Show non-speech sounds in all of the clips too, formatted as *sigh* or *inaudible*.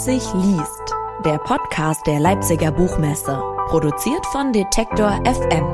Leipzig liest, der Podcast der Leipziger Buchmesse, produziert von Detektor FM.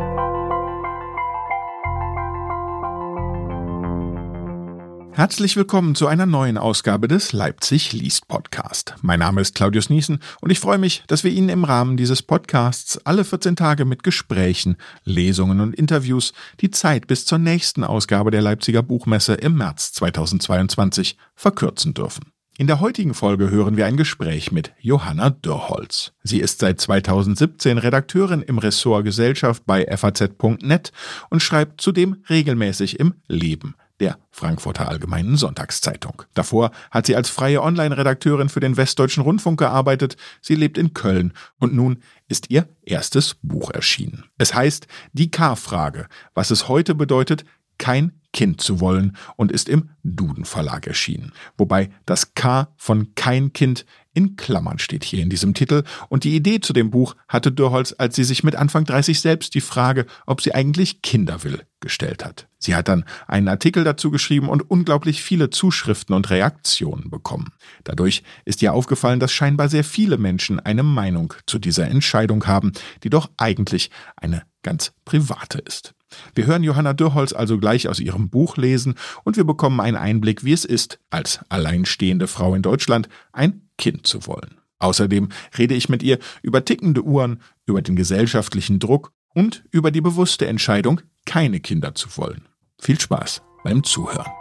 Herzlich willkommen zu einer neuen Ausgabe des Leipzig liest Podcast. Mein Name ist Claudius Niesen und ich freue mich, dass wir Ihnen im Rahmen dieses Podcasts alle 14 Tage mit Gesprächen, Lesungen und Interviews die Zeit bis zur nächsten Ausgabe der Leipziger Buchmesse im März 2022 verkürzen dürfen. In der heutigen Folge hören wir ein Gespräch mit Johanna Dörrholz. Sie ist seit 2017 Redakteurin im Ressort Gesellschaft bei FAZ.net und schreibt zudem regelmäßig im Leben der Frankfurter Allgemeinen Sonntagszeitung. Davor hat sie als freie Online-Redakteurin für den Westdeutschen Rundfunk gearbeitet. Sie lebt in Köln und nun ist ihr erstes Buch erschienen. Es heißt Die K-Frage, was es heute bedeutet, kein Kind zu wollen und ist im Duden Verlag erschienen. Wobei das K von kein Kind in Klammern steht hier in diesem Titel und die Idee zu dem Buch hatte Dörholz, als sie sich mit Anfang 30 selbst die Frage, ob sie eigentlich Kinder will, gestellt hat. Sie hat dann einen Artikel dazu geschrieben und unglaublich viele Zuschriften und Reaktionen bekommen. Dadurch ist ihr aufgefallen, dass scheinbar sehr viele Menschen eine Meinung zu dieser Entscheidung haben, die doch eigentlich eine ganz private ist. Wir hören Johanna Dürrholz also gleich aus ihrem Buch lesen und wir bekommen einen Einblick, wie es ist, als alleinstehende Frau in Deutschland ein Kind zu wollen. Außerdem rede ich mit ihr über tickende Uhren, über den gesellschaftlichen Druck und über die bewusste Entscheidung, keine Kinder zu wollen. Viel Spaß beim Zuhören.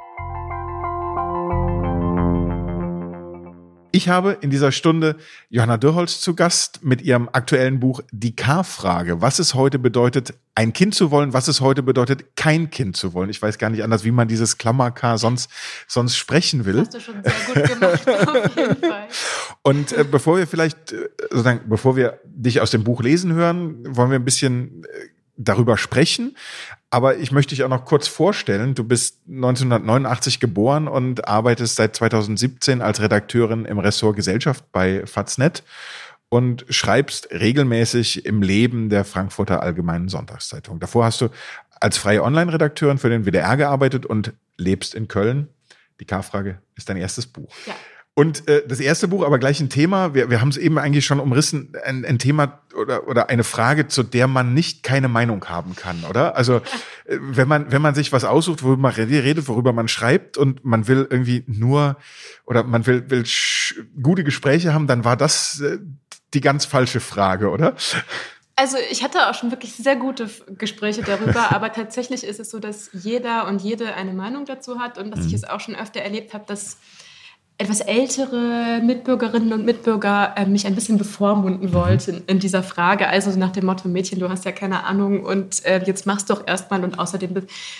Ich habe in dieser Stunde Johanna Dürrholz zu Gast mit ihrem aktuellen Buch Die K-Frage. Was es heute bedeutet, ein Kind zu wollen, was es heute bedeutet, kein Kind zu wollen. Ich weiß gar nicht anders, wie man dieses Klammer-K sonst, sonst sprechen will. Das hast du schon sehr gut gemacht, *laughs* auf jeden Fall. Und äh, bevor wir vielleicht, äh, sozusagen, bevor wir dich aus dem Buch lesen hören, wollen wir ein bisschen äh, darüber sprechen. Aber ich möchte dich auch noch kurz vorstellen. Du bist 1989 geboren und arbeitest seit 2017 als Redakteurin im Ressort Gesellschaft bei Faznet und schreibst regelmäßig im Leben der Frankfurter Allgemeinen Sonntagszeitung. Davor hast du als freie Online-Redakteurin für den WDR gearbeitet und lebst in Köln. Die K-Frage ist dein erstes Buch. Ja. Und äh, das erste Buch, aber gleich ein Thema, wir, wir haben es eben eigentlich schon umrissen, ein, ein Thema oder, oder eine Frage, zu der man nicht keine Meinung haben kann, oder? Also äh, wenn man, wenn man sich was aussucht, worüber man redet, worüber man schreibt und man will irgendwie nur oder man will, will gute Gespräche haben, dann war das äh, die ganz falsche Frage, oder? Also ich hatte auch schon wirklich sehr gute Gespräche darüber, *laughs* aber tatsächlich ist es so, dass jeder und jede eine Meinung dazu hat und dass mhm. ich es auch schon öfter erlebt habe, dass etwas ältere Mitbürgerinnen und Mitbürger äh, mich ein bisschen bevormunden wollten in dieser Frage. Also nach dem Motto, Mädchen, du hast ja keine Ahnung und äh, jetzt machst doch erstmal und außerdem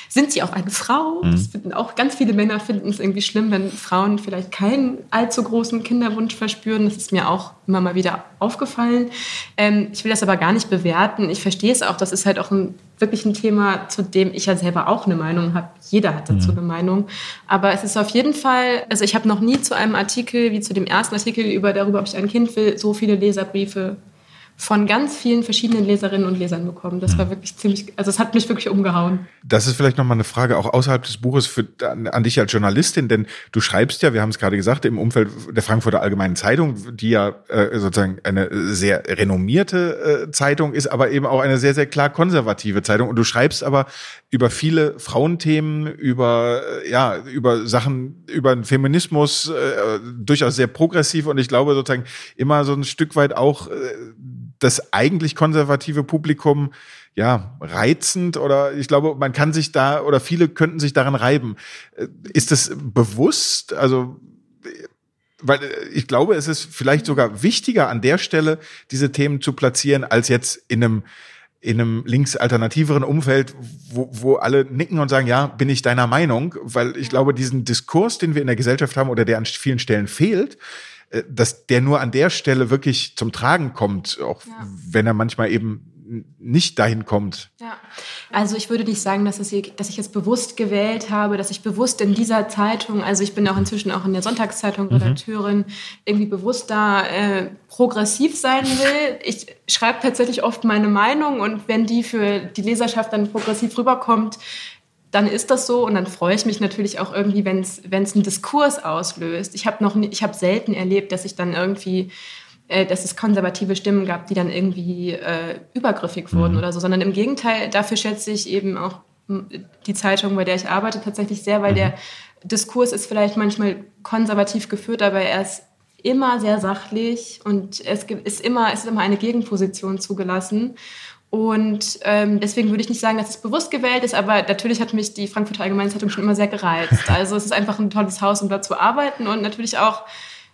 sind sie auch eine Frau. Mhm. Das finden auch ganz viele Männer finden es irgendwie schlimm, wenn Frauen vielleicht keinen allzu großen Kinderwunsch verspüren. Das ist mir auch immer mal wieder aufgefallen. Ähm, ich will das aber gar nicht bewerten. Ich verstehe es auch. Das ist halt auch ein wirklich ein Thema, zu dem ich ja selber auch eine Meinung habe. Jeder hat dazu mhm. eine Meinung. Aber es ist auf jeden Fall, also ich habe noch nie zu einem Artikel, wie zu dem ersten Artikel über darüber, ob ich ein Kind will, so viele Leserbriefe von ganz vielen verschiedenen Leserinnen und Lesern bekommen. Das war wirklich ziemlich, also es hat mich wirklich umgehauen. Das ist vielleicht nochmal eine Frage auch außerhalb des Buches für, an, an, dich als Journalistin, denn du schreibst ja, wir haben es gerade gesagt, im Umfeld der Frankfurter Allgemeinen Zeitung, die ja äh, sozusagen eine sehr renommierte äh, Zeitung ist, aber eben auch eine sehr, sehr klar konservative Zeitung. Und du schreibst aber über viele Frauenthemen, über, äh, ja, über Sachen, über den Feminismus, äh, durchaus sehr progressiv und ich glaube sozusagen immer so ein Stück weit auch äh, das eigentlich konservative Publikum ja reizend oder ich glaube, man kann sich da oder viele könnten sich daran reiben. Äh, ist das bewusst? Also weil äh, ich glaube, es ist vielleicht sogar wichtiger an der Stelle diese Themen zu platzieren als jetzt in einem in einem linksalternativeren Umfeld, wo, wo alle nicken und sagen, ja, bin ich deiner Meinung, weil ich glaube, diesen Diskurs, den wir in der Gesellschaft haben oder der an vielen Stellen fehlt, äh, dass der nur an der Stelle wirklich zum Tragen kommt, auch ja. wenn er manchmal eben nicht dahin kommt. Ja, also ich würde nicht sagen, dass, es, dass ich es bewusst gewählt habe, dass ich bewusst in dieser Zeitung, also ich bin auch inzwischen auch in der Sonntagszeitung mhm. Redakteurin, mhm. irgendwie bewusst da äh, progressiv sein will. Ich schreibe tatsächlich oft meine Meinung und wenn die für die Leserschaft dann progressiv rüberkommt, dann ist das so und dann freue ich mich natürlich auch irgendwie, wenn es einen Diskurs auslöst. Ich habe noch ich habe selten erlebt, dass ich dann irgendwie äh, dass es konservative Stimmen gab, die dann irgendwie äh, übergriffig wurden mhm. oder so, sondern im Gegenteil, dafür schätze ich eben auch die Zeitung, bei der ich arbeite, tatsächlich sehr, weil mhm. der Diskurs ist vielleicht manchmal konservativ geführt, aber er ist immer sehr sachlich und es ist immer, es ist immer eine Gegenposition zugelassen. Und ähm, deswegen würde ich nicht sagen, dass es bewusst gewählt ist, aber natürlich hat mich die Frankfurter Allgemeine Zeitung schon immer sehr gereizt. *laughs* Also es ist einfach ein tolles Haus, um da zu arbeiten und natürlich auch,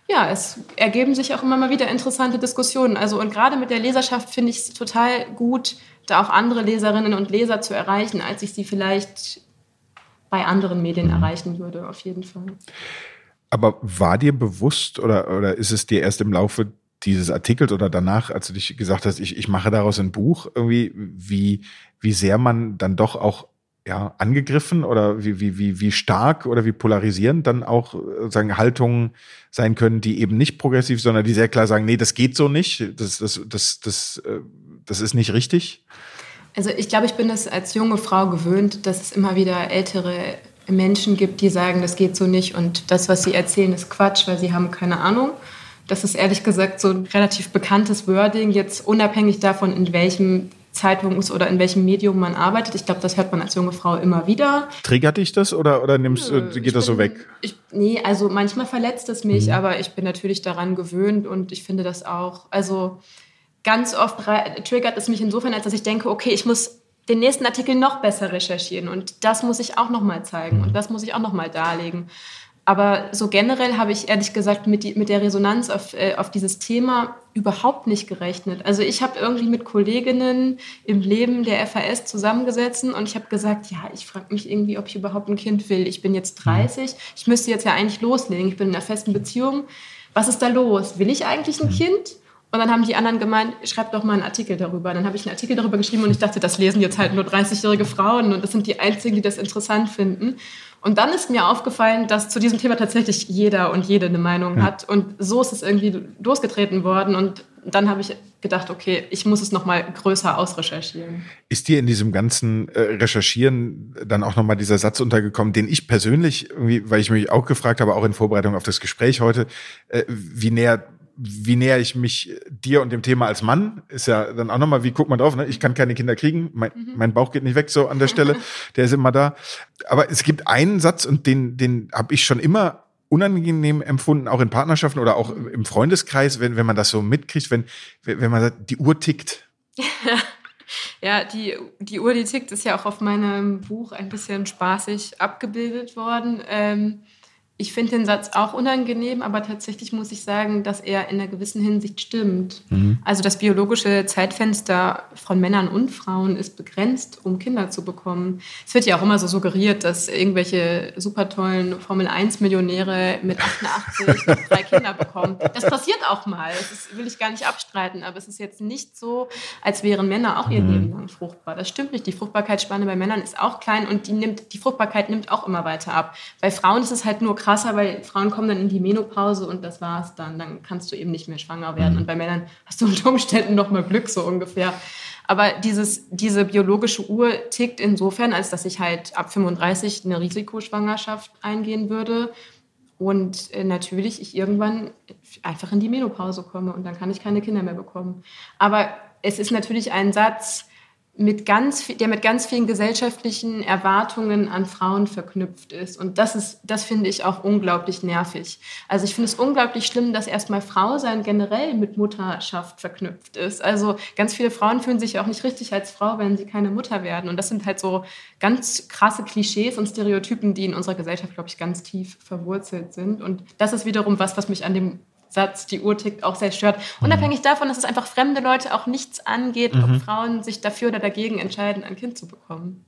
ja, es ergeben sich auch immer mal wieder interessante Diskussionen. Also und gerade mit der Leserschaft finde ich es total gut, da auch andere Leserinnen und Leser zu erreichen, als ich sie vielleicht bei anderen Medien mhm. erreichen würde, auf jeden Fall. Aber war dir bewusst oder, oder ist es dir erst im Laufe dieses Artikels oder danach, als du dich gesagt hast, ich, ich mache daraus ein Buch, irgendwie, wie, wie sehr man dann doch auch ja, angegriffen oder wie, wie, wie, wie stark oder wie polarisierend dann auch sagen Haltungen sein können, die eben nicht progressiv, sondern die sehr klar sagen, nee, das geht so nicht, das, das, das, das, äh, das ist nicht richtig? Also ich glaube, ich bin es als junge Frau gewöhnt, dass es immer wieder ältere Menschen gibt, die sagen, das geht so nicht und das, was sie erzählen, ist Quatsch, weil sie haben keine Ahnung. Das ist ehrlich gesagt so ein relativ bekanntes Wording, jetzt unabhängig davon, in welchem Zeitungs- oder in welchem Medium man arbeitet. Ich glaube, das hört man als junge Frau immer wieder. Triggert dich das oder, oder nimmst, Nö, geht das bin, so weg? Ich, nee, also manchmal verletzt es mich, mhm. aber ich bin natürlich daran gewöhnt und ich finde das auch, also ganz oft triggert es mich insofern, als dass ich denke, okay, ich muss den nächsten Artikel noch besser recherchieren und das muss ich auch noch mal zeigen mhm. und das muss ich auch noch mal darlegen. Aber so generell habe ich ehrlich gesagt mit, die, mit der Resonanz auf, äh, auf dieses Thema überhaupt nicht gerechnet. Also ich habe irgendwie mit Kolleginnen im Leben der FAS zusammengesetzt und ich habe gesagt, ja, ich frage mich irgendwie, ob ich überhaupt ein Kind will. Ich bin jetzt 30, mhm. ich müsste jetzt ja eigentlich loslegen. Ich bin in einer festen Beziehung. Was ist da los? Will ich eigentlich ein mhm. Kind? Und dann haben die anderen gemeint, schreib doch mal einen Artikel darüber. Dann habe ich einen Artikel darüber geschrieben und ich dachte, das lesen jetzt halt nur 30-jährige Frauen und das sind die einzigen, die das interessant finden. Und dann ist mir aufgefallen, dass zu diesem Thema tatsächlich jeder und jede eine Meinung ja. hat. Und so ist es irgendwie losgetreten worden. Und dann habe ich gedacht, okay, ich muss es noch mal größer ausrecherchieren. Ist dir in diesem ganzen äh, Recherchieren dann auch noch mal dieser Satz untergekommen, den ich persönlich irgendwie, weil ich mich auch gefragt habe, auch in Vorbereitung auf das Gespräch heute, äh, wie näher wie näher ich mich dir und dem Thema als Mann, ist ja dann auch nochmal, wie guckt man drauf, ne? ich kann keine Kinder kriegen, mein, mhm. mein Bauch geht nicht weg so an der Stelle, *laughs* der ist immer da. Aber es gibt einen Satz und den, den habe ich schon immer unangenehm empfunden, auch in Partnerschaften oder auch im Freundeskreis, wenn, wenn man das so mitkriegt, wenn, wenn man sagt, die Uhr tickt. *laughs* Ja, die, die Uhr, die tickt, ist ja auch auf meinem Buch ein bisschen spaßig abgebildet worden. Ähm, ich finde den Satz auch unangenehm, aber tatsächlich muss ich sagen, dass er in einer gewissen Hinsicht stimmt. Mhm. Also das biologische Zeitfenster von Männern und Frauen ist begrenzt, um Kinder zu bekommen. Es wird ja auch immer so suggeriert, dass irgendwelche super tollen Formel-1-Millionäre mit 88 *laughs* drei Kinder bekommen. Das passiert auch mal. Das will ich gar nicht abstreiten, aber es ist jetzt nicht so, als wären Männer auch ihr mhm. Leben lang fruchtbar. Das stimmt nicht. Die Fruchtbarkeitsspanne bei Männern ist auch klein und die, nimmt, die Fruchtbarkeit nimmt auch immer weiter ab. Bei Frauen ist es halt nur krass krasser, weil Frauen kommen dann in die Menopause und das war's dann. Dann kannst du eben nicht mehr schwanger werden. Mhm. Und bei Männern hast du *laughs* unter Umständen noch mal Glück, so ungefähr. Aber dieses, diese biologische Uhr tickt insofern, als dass ich halt ab 35 eine Risikoschwangerschaft eingehen würde. Und äh, natürlich ich irgendwann einfach in die Menopause komme und dann kann ich keine Kinder mehr bekommen. Aber es ist natürlich ein Satz, mit ganz, der mit ganz vielen gesellschaftlichen Erwartungen an Frauen verknüpft ist. Und das ist, das finde ich auch unglaublich nervig. Also ich finde es unglaublich schlimm, dass erstmal Frau sein generell mit Mutterschaft verknüpft ist. Also ganz viele Frauen fühlen sich auch nicht richtig als Frau, wenn sie keine Mutter werden. Und das sind halt so ganz krasse Klischees und Stereotypen, die in unserer Gesellschaft, glaube ich, ganz tief verwurzelt sind. Und das ist wiederum was, was mich an dem Satz, die Uhr tickt, auch sehr stört. Mhm. Unabhängig davon, dass es einfach fremde Leute auch nichts angeht, mhm. ob Frauen sich dafür oder dagegen entscheiden, ein Kind zu bekommen.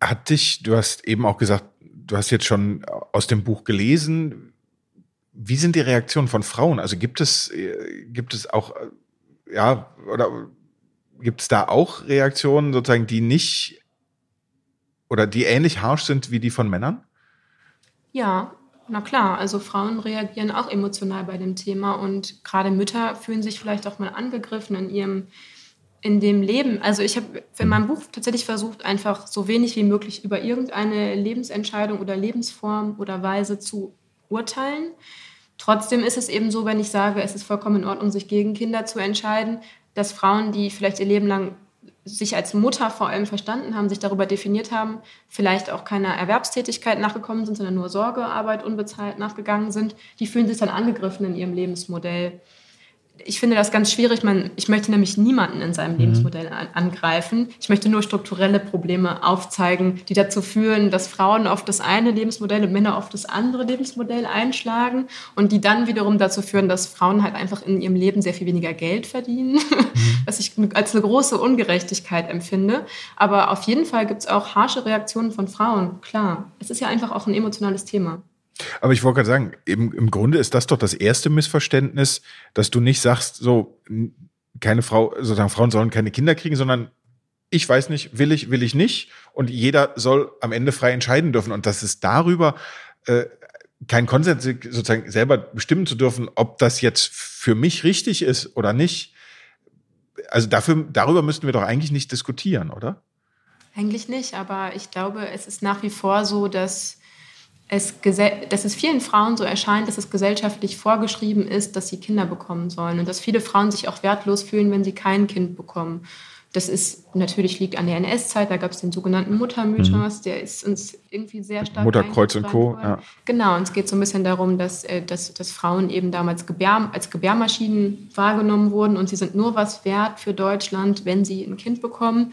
Hat dich, du hast eben auch gesagt, du hast jetzt schon aus dem Buch gelesen. Wie sind die Reaktionen von Frauen? Also gibt es, gibt es auch, ja, oder gibt es da auch Reaktionen sozusagen, die nicht oder die ähnlich harsch sind wie die von Männern? Ja, na klar, also Frauen reagieren auch emotional bei dem Thema und gerade Mütter fühlen sich vielleicht auch mal angegriffen in ihrem in dem Leben, also ich habe in meinem Buch tatsächlich versucht, einfach so wenig wie möglich über irgendeine Lebensentscheidung oder Lebensform oder Weise zu urteilen. Trotzdem ist es eben so, wenn ich sage, es ist vollkommen in Ordnung, sich gegen Kinder zu entscheiden, dass Frauen, die vielleicht ihr Leben lang sich als Mutter vor allem verstanden haben, sich darüber definiert haben, vielleicht auch keiner Erwerbstätigkeit nachgekommen sind, sondern nur Sorgearbeit unbezahlt nachgegangen sind, die fühlen sich dann angegriffen in ihrem Lebensmodell ich finde das ganz schwierig. Man, ich möchte nämlich niemanden in seinem mhm. Lebensmodell an, angreifen. Ich möchte nur strukturelle Probleme aufzeigen, die dazu führen, dass Frauen auf das eine Lebensmodell und Männer auf das andere Lebensmodell einschlagen und die dann wiederum dazu führen, dass Frauen halt einfach in ihrem Leben sehr viel weniger Geld verdienen, *laughs* mhm. was ich als eine große Ungerechtigkeit empfinde. Aber auf jeden Fall gibt es auch harsche Reaktionen von Frauen, klar. Es ist ja einfach auch ein emotionales Thema. Aber ich wollte gerade sagen, im, im Grunde ist das doch das erste Missverständnis, dass du nicht sagst, so, keine Frau, sozusagen Frauen sollen keine Kinder kriegen, sondern ich weiß nicht, will ich, will ich nicht. Und jeder soll am Ende frei entscheiden dürfen. Und dass es darüber äh, kein Konsens sozusagen selber bestimmen zu dürfen, ob das jetzt für mich richtig ist oder nicht. Also dafür, darüber müssten wir doch eigentlich nicht diskutieren, oder? Eigentlich nicht, aber ich glaube, es ist nach wie vor so, dass es, dass es vielen Frauen so erscheint, dass es gesellschaftlich vorgeschrieben ist, dass sie Kinder bekommen sollen und dass viele Frauen sich auch wertlos fühlen, wenn sie kein Kind bekommen. Das ist natürlich liegt an der NS-Zeit, da gab es den sogenannten Muttermythos, mhm. der ist uns irgendwie sehr stark. Mutterkreuz und Co. Ja. Genau, und es geht so ein bisschen darum, dass, äh, dass, dass Frauen eben damals Gebär, als Gebärmaschinen wahrgenommen wurden und sie sind nur was wert für Deutschland, wenn sie ein Kind bekommen.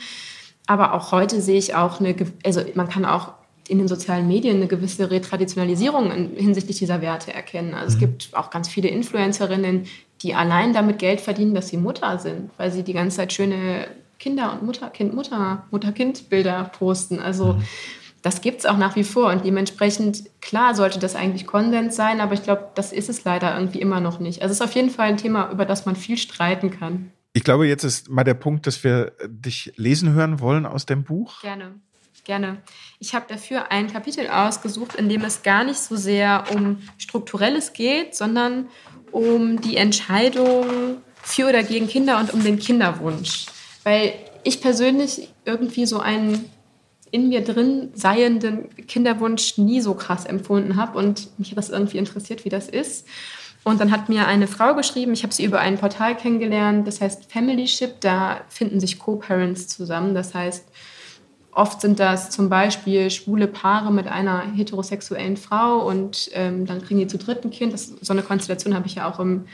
Aber auch heute sehe ich auch eine, also man kann auch in den sozialen Medien eine gewisse Retraditionalisierung hinsichtlich dieser Werte erkennen. Also es mhm. gibt auch ganz viele Influencerinnen, die allein damit Geld verdienen, dass sie Mutter sind, weil sie die ganze Zeit schöne Kinder- und Mutter-Kind-Mutter, Mutter-Kind-Bilder posten. Also mhm. das gibt es auch nach wie vor und dementsprechend, klar sollte das eigentlich Konsens sein, aber ich glaube, das ist es leider irgendwie immer noch nicht. Also es ist auf jeden Fall ein Thema, über das man viel streiten kann. Ich glaube, jetzt ist mal der Punkt, dass wir dich lesen hören wollen aus dem Buch. Gerne gerne. Ich habe dafür ein Kapitel ausgesucht, in dem es gar nicht so sehr um Strukturelles geht, sondern um die Entscheidung für oder gegen Kinder und um den Kinderwunsch. Weil ich persönlich irgendwie so einen in mir drin seienden Kinderwunsch nie so krass empfunden habe und mich hat das irgendwie interessiert, wie das ist. Und dann hat mir eine Frau geschrieben, ich habe sie über ein Portal kennengelernt, das heißt Familyship, da finden sich Co-Parents zusammen. Das heißt, Oft sind das zum Beispiel schwule Paare mit einer heterosexuellen Frau und ähm, dann kriegen die zu dritten Kind. Das, so eine Konstellation habe ich ja auch im,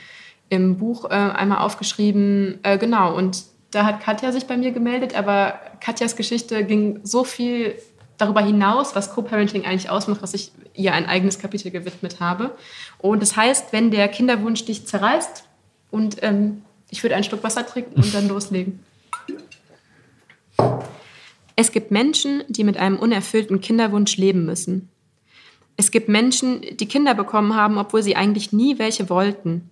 im Buch äh, einmal aufgeschrieben. Äh, genau, und da hat Katja sich bei mir gemeldet, aber Katjas Geschichte ging so viel darüber hinaus, was Co-Parenting eigentlich ausmacht, was ich ihr ein eigenes Kapitel gewidmet habe. Und das heißt, wenn der Kinderwunsch dich zerreißt und ähm, ich würde einen Schluck Wasser trinken und dann loslegen. Es gibt Menschen, die mit einem unerfüllten Kinderwunsch leben müssen. Es gibt Menschen, die Kinder bekommen haben, obwohl sie eigentlich nie welche wollten.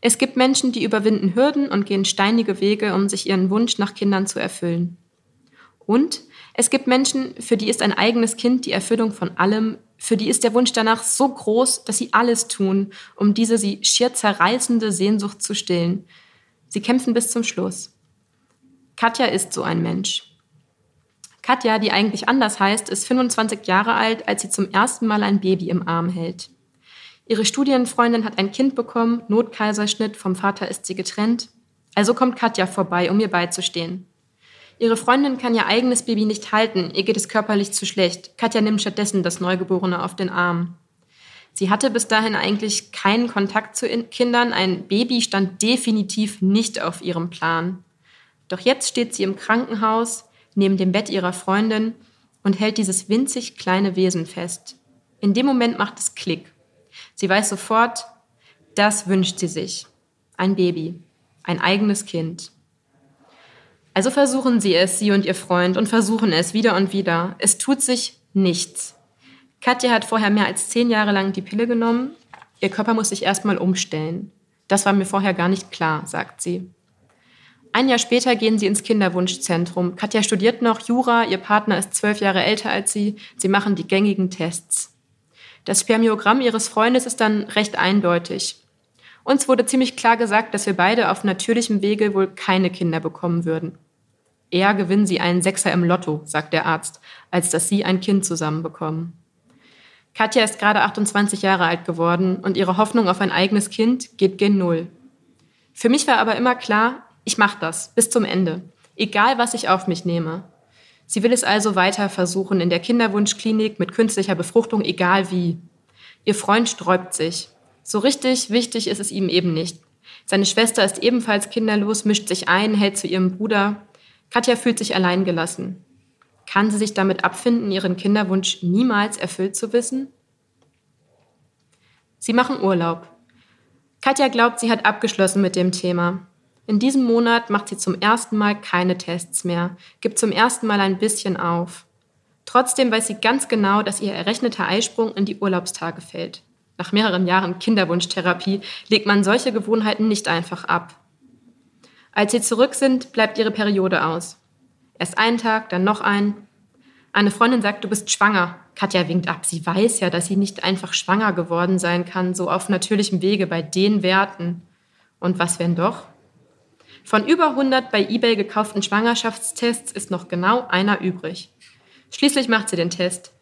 Es gibt Menschen, die überwinden Hürden und gehen steinige Wege, um sich ihren Wunsch nach Kindern zu erfüllen. Und es gibt Menschen, für die ist ein eigenes Kind die Erfüllung von allem, für die ist der Wunsch danach so groß, dass sie alles tun, um diese sie schier zerreißende Sehnsucht zu stillen. Sie kämpfen bis zum Schluss. Katja ist so ein Mensch. Katja, die eigentlich anders heißt, ist 25 Jahre alt, als sie zum ersten Mal ein Baby im Arm hält. Ihre Studienfreundin hat ein Kind bekommen, Notkaiserschnitt, vom Vater ist sie getrennt. Also kommt Katja vorbei, um ihr beizustehen. Ihre Freundin kann ihr eigenes Baby nicht halten, ihr geht es körperlich zu schlecht. Katja nimmt stattdessen das Neugeborene auf den Arm. Sie hatte bis dahin eigentlich keinen Kontakt zu Kindern, ein Baby stand definitiv nicht auf ihrem Plan. Doch jetzt steht sie im Krankenhaus, neben dem Bett ihrer Freundin und hält dieses winzig kleine Wesen fest. In dem Moment macht es Klick. Sie weiß sofort, das wünscht sie sich. Ein Baby, ein eigenes Kind. Also versuchen sie es, sie und ihr Freund, und versuchen es wieder und wieder. Es tut sich nichts. Katja hat vorher mehr als zehn Jahre lang die Pille genommen. Ihr Körper muss sich erstmal umstellen. Das war mir vorher gar nicht klar, sagt sie. Ein Jahr später gehen sie ins Kinderwunschzentrum. Katja studiert noch Jura, ihr Partner ist zwölf Jahre älter als sie. Sie machen die gängigen Tests. Das Spermiogramm ihres Freundes ist dann recht eindeutig. Uns wurde ziemlich klar gesagt, dass wir beide auf natürlichem Wege wohl keine Kinder bekommen würden. Eher gewinnen sie einen Sechser im Lotto, sagt der Arzt, als dass sie ein Kind zusammenbekommen. Katja ist gerade 28 Jahre alt geworden und ihre Hoffnung auf ein eigenes Kind geht gen Null. Für mich war aber immer klar, ich mache das bis zum Ende, egal was ich auf mich nehme. Sie will es also weiter versuchen in der Kinderwunschklinik mit künstlicher Befruchtung, egal wie. Ihr Freund sträubt sich. So richtig wichtig ist es ihm eben nicht. Seine Schwester ist ebenfalls kinderlos, mischt sich ein, hält zu ihrem Bruder. Katja fühlt sich alleingelassen. Kann sie sich damit abfinden, ihren Kinderwunsch niemals erfüllt zu wissen? Sie machen Urlaub. Katja glaubt, sie hat abgeschlossen mit dem Thema. In diesem Monat macht sie zum ersten Mal keine Tests mehr, gibt zum ersten Mal ein bisschen auf. Trotzdem weiß sie ganz genau, dass ihr errechneter Eisprung in die Urlaubstage fällt. Nach mehreren Jahren Kinderwunschtherapie legt man solche Gewohnheiten nicht einfach ab. Als sie zurück sind, bleibt ihre Periode aus. Erst einen Tag, dann noch einen. Eine Freundin sagt, du bist schwanger. Katja winkt ab. Sie weiß ja, dass sie nicht einfach schwanger geworden sein kann, so auf natürlichem Wege bei den Werten. Und was wenn doch? Von über 100 bei eBay gekauften Schwangerschaftstests ist noch genau einer übrig. Schließlich macht sie den Test.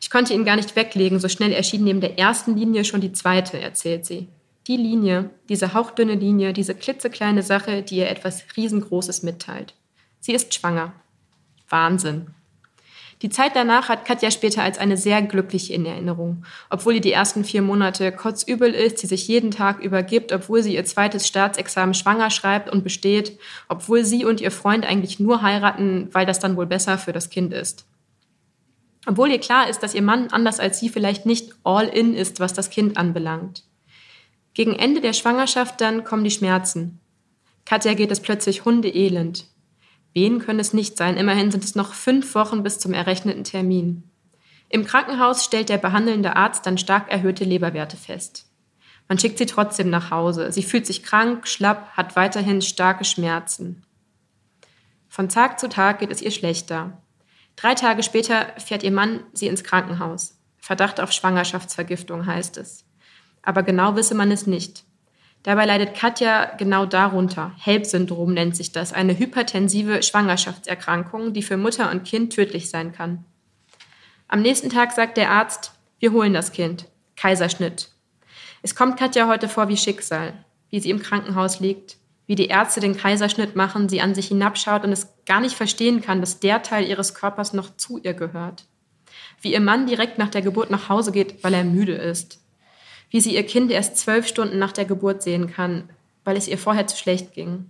Ich konnte ihn gar nicht weglegen, so schnell erschien neben der ersten Linie schon die zweite, erzählt sie. Die Linie, diese hauchdünne Linie, diese klitzekleine Sache, die ihr etwas Riesengroßes mitteilt. Sie ist schwanger. Wahnsinn. Die Zeit danach hat Katja später als eine sehr glückliche in Erinnerung. Obwohl ihr die ersten vier Monate kotzübel ist, sie sich jeden Tag übergibt, obwohl sie ihr zweites Staatsexamen schwanger schreibt und besteht, obwohl sie und ihr Freund eigentlich nur heiraten, weil das dann wohl besser für das Kind ist. Obwohl ihr klar ist, dass ihr Mann anders als sie vielleicht nicht all in ist, was das Kind anbelangt. Gegen Ende der Schwangerschaft dann kommen die Schmerzen. Katja geht es plötzlich hundeelend. Wehen können es nicht sein, immerhin sind es noch fünf Wochen bis zum errechneten Termin. Im Krankenhaus stellt der behandelnde Arzt dann stark erhöhte Leberwerte fest. Man schickt sie trotzdem nach Hause. Sie fühlt sich krank, schlapp, hat weiterhin starke Schmerzen. Von Tag zu Tag geht es ihr schlechter. Drei Tage später fährt ihr Mann sie ins Krankenhaus. Verdacht auf Schwangerschaftsvergiftung heißt es aber genau wisse man es nicht. Dabei leidet Katja genau darunter. HELP-Syndrom nennt sich das, eine hypertensive Schwangerschaftserkrankung, die für Mutter und Kind tödlich sein kann. Am nächsten Tag sagt der Arzt, wir holen das Kind. Kaiserschnitt. Es kommt Katja heute vor wie Schicksal, wie sie im Krankenhaus liegt, wie die Ärzte den Kaiserschnitt machen, sie an sich hinabschaut und es gar nicht verstehen kann, dass der Teil ihres Körpers noch zu ihr gehört. Wie ihr Mann direkt nach der Geburt nach Hause geht, weil er müde ist wie sie ihr Kind erst zwölf Stunden nach der Geburt sehen kann, weil es ihr vorher zu schlecht ging.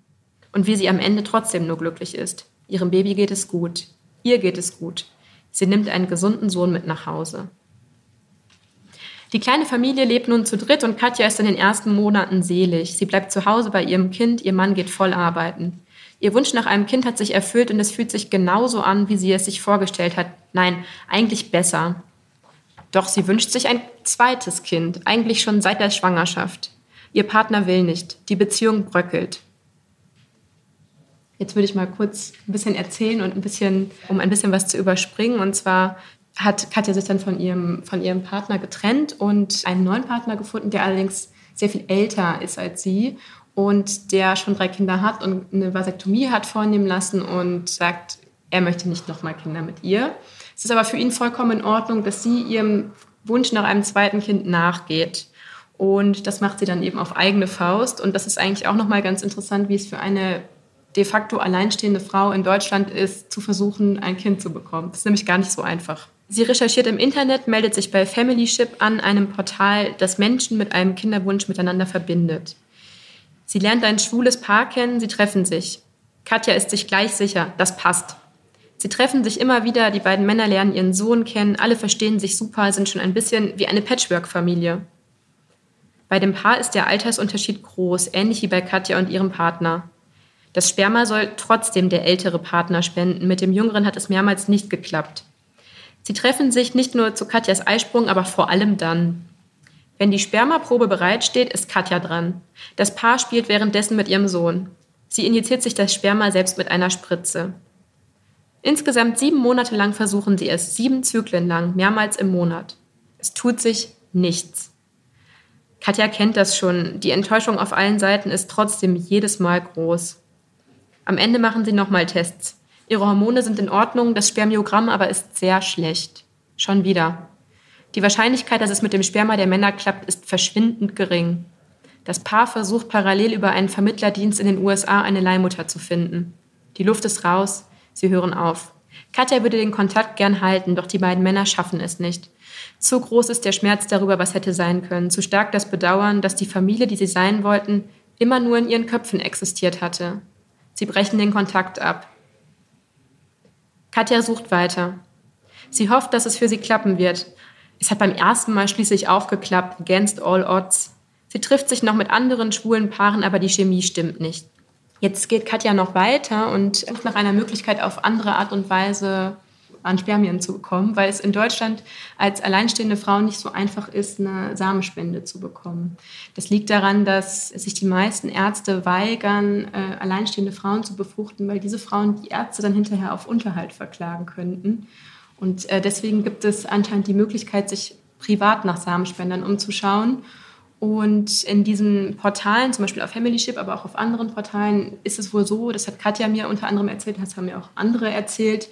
Und wie sie am Ende trotzdem nur glücklich ist. Ihrem Baby geht es gut. Ihr geht es gut. Sie nimmt einen gesunden Sohn mit nach Hause. Die kleine Familie lebt nun zu dritt und Katja ist in den ersten Monaten selig. Sie bleibt zu Hause bei ihrem Kind, ihr Mann geht voll arbeiten. Ihr Wunsch nach einem Kind hat sich erfüllt und es fühlt sich genauso an, wie sie es sich vorgestellt hat. Nein, eigentlich besser. Doch sie wünscht sich ein zweites Kind, eigentlich schon seit der Schwangerschaft. Ihr Partner will nicht. Die Beziehung bröckelt. Jetzt würde ich mal kurz ein bisschen erzählen und ein bisschen, um ein bisschen was zu überspringen. Und zwar hat Katja sich dann von ihrem, von ihrem Partner getrennt und einen neuen Partner gefunden, der allerdings sehr viel älter ist als sie und der schon drei Kinder hat und eine Vasektomie hat vornehmen lassen und sagt, er möchte nicht nochmal Kinder mit ihr. Es ist aber für ihn vollkommen in Ordnung, dass sie ihrem Wunsch nach einem zweiten Kind nachgeht. Und das macht sie dann eben auf eigene Faust. Und das ist eigentlich auch nochmal ganz interessant, wie es für eine de facto alleinstehende Frau in Deutschland ist, zu versuchen, ein Kind zu bekommen. Das ist nämlich gar nicht so einfach. Sie recherchiert im Internet, meldet sich bei Familyship an, einem Portal, das Menschen mit einem Kinderwunsch miteinander verbindet. Sie lernt ein schwules Paar kennen, sie treffen sich. Katja ist sich gleich sicher, das passt. Sie treffen sich immer wieder, die beiden Männer lernen ihren Sohn kennen, alle verstehen sich super, sind schon ein bisschen wie eine Patchwork-Familie. Bei dem Paar ist der Altersunterschied groß, ähnlich wie bei Katja und ihrem Partner. Das Sperma soll trotzdem der ältere Partner spenden, mit dem jüngeren hat es mehrmals nicht geklappt. Sie treffen sich nicht nur zu Katjas Eisprung, aber vor allem dann. Wenn die Spermaprobe bereitsteht, ist Katja dran. Das Paar spielt währenddessen mit ihrem Sohn. Sie injiziert sich das Sperma selbst mit einer Spritze. Insgesamt sieben Monate lang versuchen sie es, sieben Zyklen lang, mehrmals im Monat. Es tut sich nichts. Katja kennt das schon. Die Enttäuschung auf allen Seiten ist trotzdem jedes Mal groß. Am Ende machen sie nochmal Tests. Ihre Hormone sind in Ordnung, das Spermiogramm aber ist sehr schlecht. Schon wieder. Die Wahrscheinlichkeit, dass es mit dem Sperma der Männer klappt, ist verschwindend gering. Das Paar versucht parallel über einen Vermittlerdienst in den USA eine Leihmutter zu finden. Die Luft ist raus, sie hören auf. Katja würde den Kontakt gern halten, doch die beiden Männer schaffen es nicht. Zu groß ist der Schmerz darüber, was hätte sein können, zu stark das Bedauern, dass die Familie, die sie sein wollten, immer nur in ihren Köpfen existiert hatte. Sie brechen den Kontakt ab. Katja sucht weiter. Sie hofft, dass es für sie klappen wird. Es hat beim ersten Mal schließlich auch geklappt, against all odds. Sie trifft sich noch mit anderen schwulen Paaren, aber die Chemie stimmt nicht. Jetzt geht Katja noch weiter und sucht nach einer Möglichkeit, auf andere Art und Weise an Spermien zu bekommen, weil es in Deutschland als alleinstehende Frau nicht so einfach ist, eine Samenspende zu bekommen. Das liegt daran, dass sich die meisten Ärzte weigern, äh, alleinstehende Frauen zu befruchten, weil diese Frauen die Ärzte dann hinterher auf Unterhalt verklagen könnten. Und äh, deswegen gibt es anscheinend die Möglichkeit, sich privat nach Samenspendern umzuschauen. Und in diesen Portalen, zum Beispiel auf Familyship, aber auch auf anderen Portalen, ist es wohl so, das hat Katja mir unter anderem erzählt, das haben mir auch andere erzählt,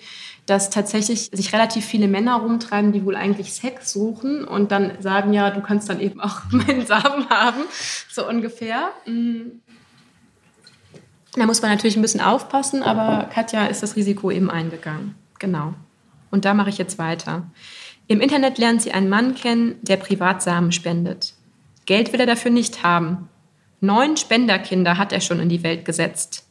dass tatsächlich sich relativ viele Männer rumtreiben, die wohl eigentlich Sex suchen und dann sagen, ja, du kannst dann eben auch *laughs* meinen Samen haben, so ungefähr. Mm. Da muss man natürlich ein bisschen aufpassen, aber Katja ist das Risiko eben eingegangen. Genau. Und da mache ich jetzt weiter. Im Internet lernt sie einen Mann kennen, der privat Samen spendet. Geld will er dafür nicht haben. Neun Spenderkinder hat er schon in die Welt gesetzt.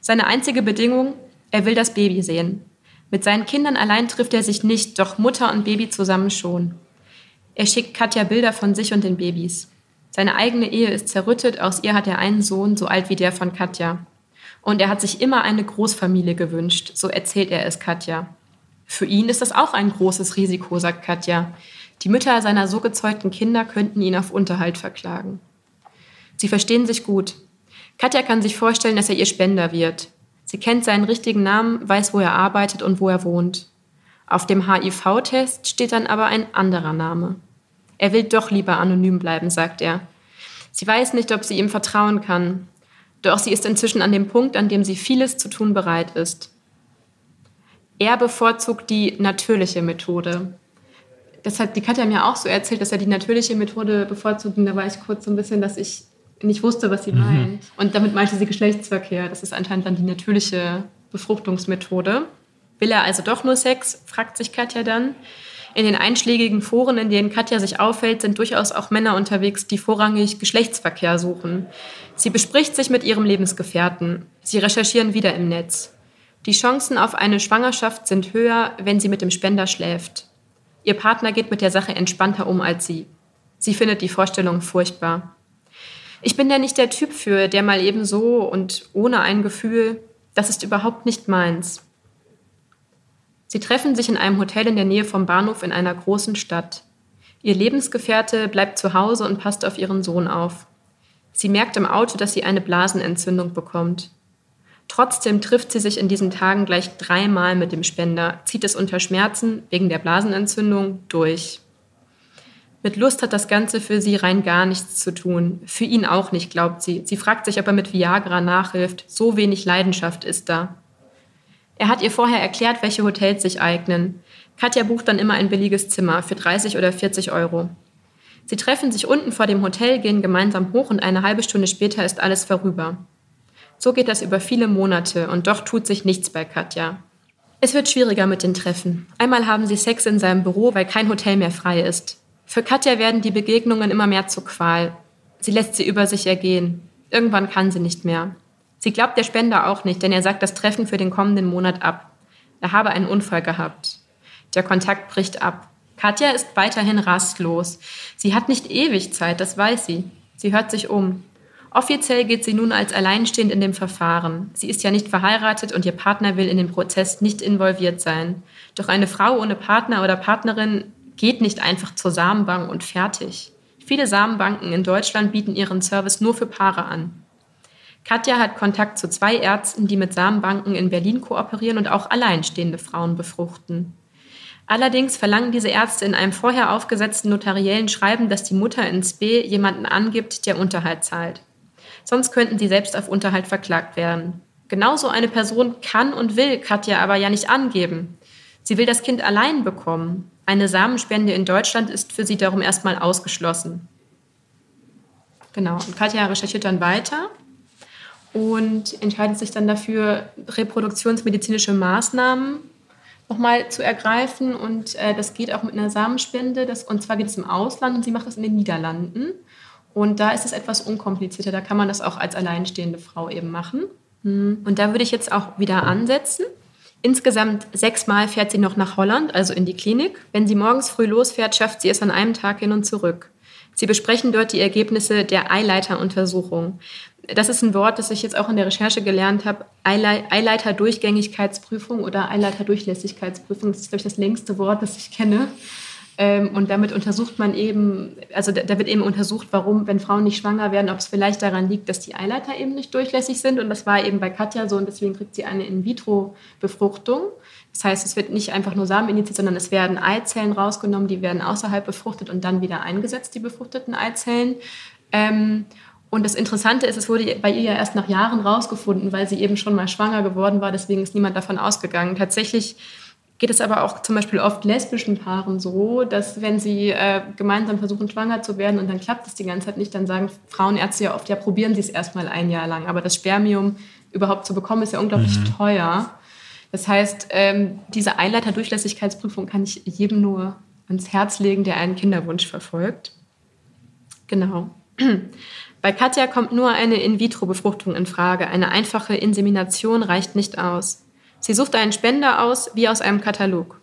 Seine einzige Bedingung, er will das Baby sehen. Mit seinen Kindern allein trifft er sich nicht, doch Mutter und Baby zusammen schon. Er schickt Katja Bilder von sich und den Babys. Seine eigene Ehe ist zerrüttet, aus ihr hat er einen Sohn, so alt wie der von Katja. Und er hat sich immer eine Großfamilie gewünscht, so erzählt er es Katja. Für ihn ist das auch ein großes Risiko, sagt Katja. Die Mütter seiner so gezeugten Kinder könnten ihn auf Unterhalt verklagen. Sie verstehen sich gut. Katja kann sich vorstellen, dass er ihr Spender wird. Sie kennt seinen richtigen Namen, weiß, wo er arbeitet und wo er wohnt. Auf dem HIV-Test steht dann aber ein anderer Name. Er will doch lieber anonym bleiben, sagt er. Sie weiß nicht, ob sie ihm vertrauen kann. Doch sie ist inzwischen an dem Punkt, an dem sie vieles zu tun bereit ist. Er bevorzugt die natürliche Methode. Das hat die Katja mir auch so erzählt, dass er die natürliche Methode bevorzugt. Und da war ich kurz so ein bisschen, dass ich nicht wusste, was sie mhm. meint. Und damit meinte sie Geschlechtsverkehr. Das ist anscheinend dann die natürliche Befruchtungsmethode. Will er also doch nur Sex? fragt sich Katja dann. In den einschlägigen Foren, in denen Katja sich aufhält, sind durchaus auch Männer unterwegs, die vorrangig Geschlechtsverkehr suchen. Sie bespricht sich mit ihrem Lebensgefährten. Sie recherchieren wieder im Netz. Die Chancen auf eine Schwangerschaft sind höher, wenn sie mit dem Spender schläft. Ihr Partner geht mit der Sache entspannter um als sie. Sie findet die Vorstellung furchtbar. Ich bin ja nicht der Typ für, der mal eben so und ohne ein Gefühl, das ist überhaupt nicht meins. Sie treffen sich in einem Hotel in der Nähe vom Bahnhof in einer großen Stadt. Ihr Lebensgefährte bleibt zu Hause und passt auf ihren Sohn auf. Sie merkt im Auto, dass sie eine Blasenentzündung bekommt. Trotzdem trifft sie sich in diesen Tagen gleich dreimal mit dem Spender, zieht es unter Schmerzen wegen der Blasenentzündung durch. Mit Lust hat das Ganze für sie rein gar nichts zu tun. Für ihn auch nicht, glaubt sie. Sie fragt sich, ob er mit Viagra nachhilft. So wenig Leidenschaft ist da. Er hat ihr vorher erklärt, welche Hotels sich eignen. Katja bucht dann immer ein billiges Zimmer für 30 oder 40 Euro. Sie treffen sich unten vor dem Hotel, gehen gemeinsam hoch und eine halbe Stunde später ist alles vorüber. So geht das über viele Monate und doch tut sich nichts bei Katja. Es wird schwieriger mit den Treffen. Einmal haben sie Sex in seinem Büro, weil kein Hotel mehr frei ist. Für Katja werden die Begegnungen immer mehr zur Qual. Sie lässt sie über sich ergehen. Irgendwann kann sie nicht mehr. Sie glaubt der Spender auch nicht, denn er sagt das Treffen für den kommenden Monat ab. Er habe einen Unfall gehabt. Der Kontakt bricht ab. Katja ist weiterhin rastlos. Sie hat nicht ewig Zeit, das weiß sie. Sie hört sich um. Offiziell geht sie nun als alleinstehend in dem Verfahren. Sie ist ja nicht verheiratet und ihr Partner will in den Prozess nicht involviert sein. Doch eine Frau ohne Partner oder Partnerin geht nicht einfach zur Samenbank und fertig. Viele Samenbanken in Deutschland bieten ihren Service nur für Paare an. Katja hat Kontakt zu zwei Ärzten, die mit Samenbanken in Berlin kooperieren und auch alleinstehende Frauen befruchten. Allerdings verlangen diese Ärzte in einem vorher aufgesetzten notariellen Schreiben, dass die Mutter ins B jemanden angibt, der Unterhalt zahlt. Sonst könnten sie selbst auf Unterhalt verklagt werden. Genauso eine Person kann und will Katja aber ja nicht angeben. Sie will das Kind allein bekommen. Eine Samenspende in Deutschland ist für sie darum erstmal ausgeschlossen. Genau. Und Katja recherchiert dann weiter und entscheidet sich dann dafür, reproduktionsmedizinische Maßnahmen nochmal zu ergreifen. Und äh, das geht auch mit einer Samenspende. Das, und zwar geht es im Ausland und sie macht das in den Niederlanden. Und da ist es etwas unkomplizierter. Da kann man das auch als alleinstehende Frau eben machen. Hm. Und da würde ich jetzt auch wieder ansetzen. Insgesamt sechsmal fährt sie noch nach Holland, also in die Klinik. Wenn sie morgens früh losfährt, schafft sie es an einem Tag hin und zurück. Sie besprechen dort die Ergebnisse der Eileiteruntersuchung. Das ist ein Wort, das ich jetzt auch in der Recherche gelernt habe. Eileiterdurchgängigkeitsprüfung oder Eileiterdurchlässigkeitsprüfung. Das ist, glaube ich, das längste Wort, das ich kenne. Ähm, und damit untersucht man eben, also da, wird eben untersucht, warum, wenn Frauen nicht schwanger werden, ob es vielleicht daran liegt, dass die Eileiter eben nicht durchlässig sind. Und das war eben bei Katja so und deswegen kriegt sie eine In-vitro-Befruchtung. Das heißt, es wird nicht einfach nur Samen initiiert, sondern es werden Eizellen rausgenommen, die werden außerhalb befruchtet und dann wieder eingesetzt, die befruchteten Eizellen. Ähm, und das Interessante ist, es wurde bei ihr ja erst nach Jahren rausgefunden, weil sie eben schon mal schwanger geworden war. Deswegen ist niemand davon ausgegangen. Tatsächlich geht es aber auch zum Beispiel oft lesbischen Paaren so, dass wenn sie äh, gemeinsam versuchen, schwanger zu werden und dann klappt es die ganze Zeit nicht, dann sagen Frauenärzte ja oft, ja, probieren Sie es erstmal ein Jahr lang. Aber das Spermium überhaupt zu bekommen, ist ja unglaublich mhm. teuer. Das heißt, ähm, diese Eileiterdurchlässigkeitsprüfung kann ich jedem nur ans Herz legen, der einen Kinderwunsch verfolgt. Genau. Bei Katja kommt nur eine In-vitro-Befruchtung in Frage. Eine einfache Insemination reicht nicht aus. Sie sucht einen Spender aus, wie aus einem Katalog.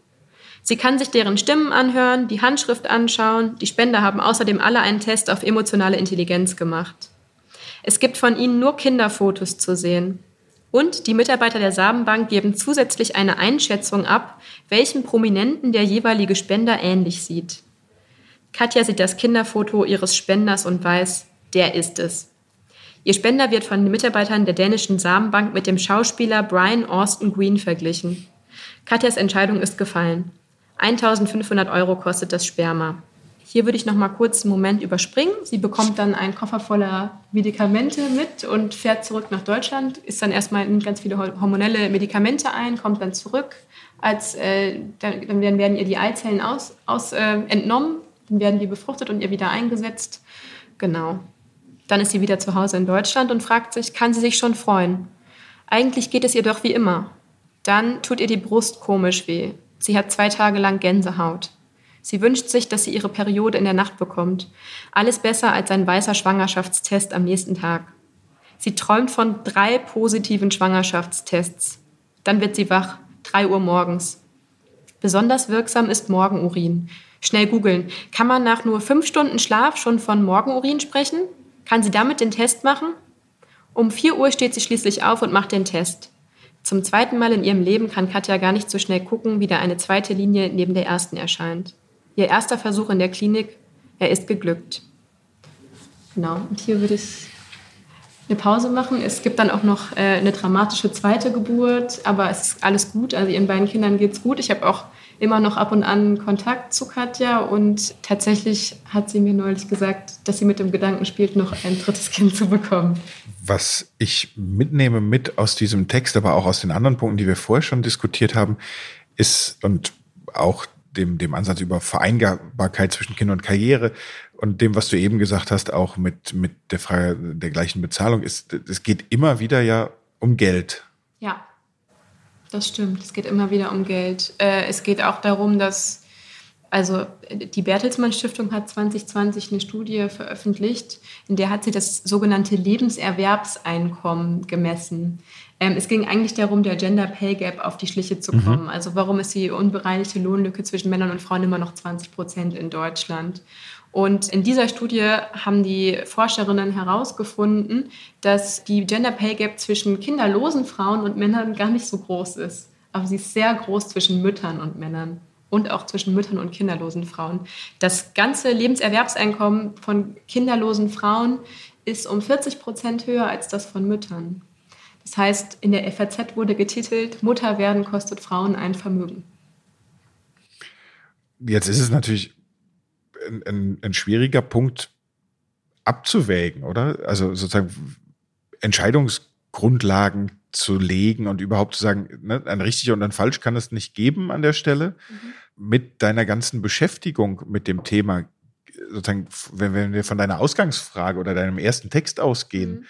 Sie kann sich deren Stimmen anhören, die Handschrift anschauen. Die Spender haben außerdem alle einen Test auf emotionale Intelligenz gemacht. Es gibt von ihnen nur Kinderfotos zu sehen. Und die Mitarbeiter der Samenbank geben zusätzlich eine Einschätzung ab, welchem Prominenten der jeweilige Spender ähnlich sieht. Katja sieht das Kinderfoto ihres Spenders und weiß, der ist es. Ihr Spender wird von den Mitarbeitern der dänischen Samenbank mit dem Schauspieler Brian Austin Green verglichen. Katjas Entscheidung ist gefallen. 1500 Euro kostet das Sperma. Hier würde ich noch mal kurz einen Moment überspringen. Sie bekommt dann einen Koffer voller Medikamente mit und fährt zurück nach Deutschland, ist dann erstmal in ganz viele hormonelle Medikamente ein, kommt dann zurück. Als, äh, dann, dann, werden ihr die Eizellen aus, aus, äh, entnommen, dann werden die befruchtet und ihr wieder eingesetzt. Genau. Dann ist sie wieder zu Hause in Deutschland und fragt sich, kann sie sich schon freuen? Eigentlich geht es ihr doch wie immer. Dann tut ihr die Brust komisch weh. Sie hat zwei Tage lang Gänsehaut. Sie wünscht sich, dass sie ihre Periode in der Nacht bekommt. Alles besser als ein weißer Schwangerschaftstest am nächsten Tag. Sie träumt von drei positiven Schwangerschaftstests. Dann wird sie wach, drei Uhr morgens. Besonders wirksam ist Morgenurin. Schnell googeln. Kann man nach nur fünf Stunden Schlaf schon von Morgenurin sprechen? Kann sie damit den Test machen? Um 4 Uhr steht sie schließlich auf und macht den Test. Zum zweiten Mal in ihrem Leben kann Katja gar nicht so schnell gucken, wie da eine zweite Linie neben der ersten erscheint. Ihr erster Versuch in der Klinik, er ist geglückt. Genau, und hier würde ich eine Pause machen. Es gibt dann auch noch äh, eine dramatische zweite Geburt, aber es ist alles gut. Also ihren beiden Kindern geht es gut. Ich habe auch immer noch ab und an Kontakt zu Katja und tatsächlich hat sie mir neulich gesagt, dass sie mit dem Gedanken spielt, noch ein drittes Kind zu bekommen. Was ich mitnehme mit aus diesem Text, aber auch aus den anderen Punkten, die wir vorher schon diskutiert haben, ist und auch dem, dem Ansatz über Vereinbarkeit zwischen Kind und Karriere und dem, was du eben gesagt hast, auch mit, mit der Frage der gleichen Bezahlung, ist, es geht immer wieder ja um Geld. Ja. Das stimmt, es geht immer wieder um Geld. Äh, es geht auch darum, dass, also die Bertelsmann Stiftung hat 2020 eine Studie veröffentlicht, in der hat sie das sogenannte Lebenserwerbseinkommen gemessen. Ähm, es ging eigentlich darum, der Gender Pay Gap auf die Schliche zu mhm. kommen. Mhm. Also warum ist die unbereinigte Lohnlücke zwischen Männern und Frauen immer noch 20 Prozent in Deutschland? Und in dieser Studie haben die Forscherinnen herausgefunden, dass die Gender Pay Gap zwischen kinderlosen Frauen und Männern gar nicht so groß ist. Aber sie ist sehr groß zwischen Müttern und Männern und auch zwischen Müttern und kinderlosen Frauen. Das ganze Lebenserwerbseinkommen von kinderlosen Frauen ist um 40 Prozent höher als das von Müttern. Das heißt, in der FAZ wurde getitelt, Mutter werden kostet Frauen ein Vermögen. Jetzt ist es natürlich ein, ein, ein schwieriger Punkt abzuwägen, oder? Also sozusagen Entscheidungsgrundlagen zu legen und überhaupt zu sagen, ne, ein richtig und ein falsch kann es nicht geben an der Stelle. Mhm. Mit deiner ganzen Beschäftigung mit dem Thema, sozusagen, wenn, wenn wir von deiner Ausgangsfrage oder deinem ersten Text ausgehen, mhm.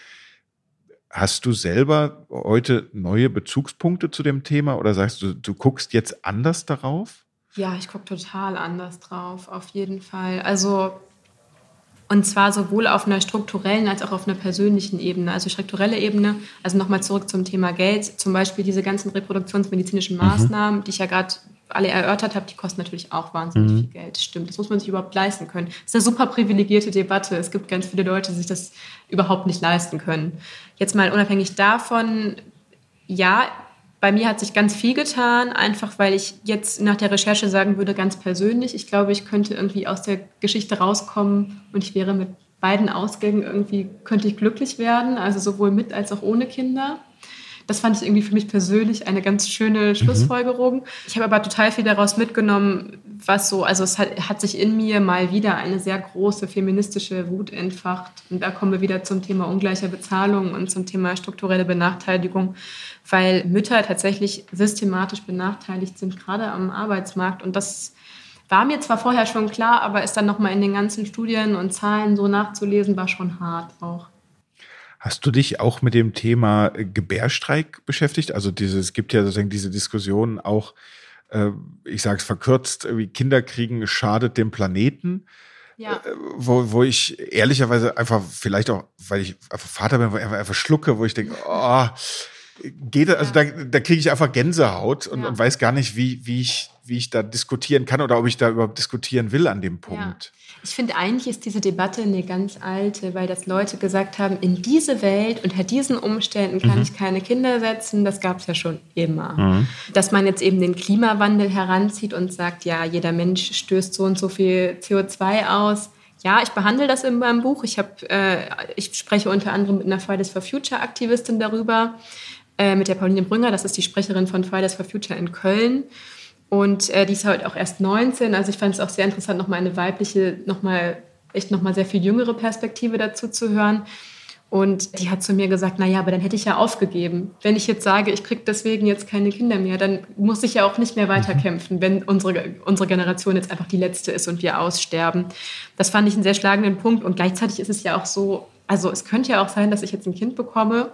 hast du selber heute neue Bezugspunkte zu dem Thema oder sagst du, du guckst jetzt anders darauf? Ja, ich gucke total anders drauf, auf jeden Fall. Also und zwar sowohl auf einer strukturellen als auch auf einer persönlichen Ebene. Also strukturelle Ebene, also nochmal zurück zum Thema Geld. Zum Beispiel diese ganzen reproduktionsmedizinischen mhm. Maßnahmen, mhm. die ich ja gerade alle erörtert habe, die kosten natürlich auch wahnsinnig mhm. viel Geld. Stimmt, das muss man sich überhaupt leisten können. Das ist eine super privilegierte Debatte. Es gibt ganz viele Leute, die sich das überhaupt nicht leisten können. Jetzt mal unabhängig davon, ja, bei mir hat sich ganz viel getan, einfach weil ich jetzt nach der Recherche sagen würde, ganz persönlich, ich glaube, ich könnte irgendwie aus der Geschichte rauskommen und ich wäre mit beiden Ausgängen irgendwie, könnte ich glücklich werden, also sowohl mit als auch ohne Kinder. Das fand ich irgendwie für mich persönlich eine ganz schöne mhm. Schlussfolgerung. Mhm. Ich habe aber total viel daraus mitgenommen, was so, also es hat, hat, sich in mir mal wieder eine sehr große feministische Wut entfacht. Und da kommen wir wieder zum Thema ungleicher Bezahlung und zum Thema strukturelle Benachteiligung, weil Mütter tatsächlich systematisch benachteiligt sind, gerade am Arbeitsmarkt. Und das war mir zwar vorher schon klar, aber ist dann nochmal in den ganzen Studien und Zahlen so nachzulesen, war schon hart auch. Hast du dich auch mit dem Thema äh, Gebärstreik beschäftigt? Also dieses, es gibt ja sozusagen diese Diskussion auch, äh, ich sage es verkürzt, wie Kinder kriegen schadet dem Planeten. Ja. Äh, wo, wo ich ehrlicherweise einfach, vielleicht auch, weil ich einfach Vater bin, einfach, einfach schlucke, wo ich denke, *laughs* oh, geht, also ja. da, da kriege ich einfach Gänsehaut und, ja. und weiß gar nicht, wie, wie ich wie ich da diskutieren kann oder ob ich da überhaupt diskutieren will an dem Punkt. Ja. Ich finde, eigentlich ist diese Debatte eine ganz alte, weil das Leute gesagt haben, in diese Welt, unter diesen Umständen kann mhm. ich keine Kinder setzen. Das gab es ja schon immer. Mhm. Dass man jetzt eben den Klimawandel heranzieht und sagt, ja, jeder Mensch stößt so und so viel CO2 aus. Ja, ich behandle das in meinem Buch. Ich, hab, äh, ich spreche unter anderem mit einer Fridays for Future Aktivistin darüber, äh, mit der Pauline Brünger. Das ist die Sprecherin von Fridays for Future in Köln. Und äh, die ist heute auch erst 19. Also ich fand es auch sehr interessant, nochmal eine weibliche, nochmal echt nochmal sehr viel jüngere Perspektive dazu zu hören. Und die hat zu mir gesagt, na ja, aber dann hätte ich ja aufgegeben. Wenn ich jetzt sage, ich kriege deswegen jetzt keine Kinder mehr, dann muss ich ja auch nicht mehr weiterkämpfen, wenn unsere, unsere Generation jetzt einfach die letzte ist und wir aussterben. Das fand ich einen sehr schlagenden Punkt. Und gleichzeitig ist es ja auch so, also es könnte ja auch sein, dass ich jetzt ein Kind bekomme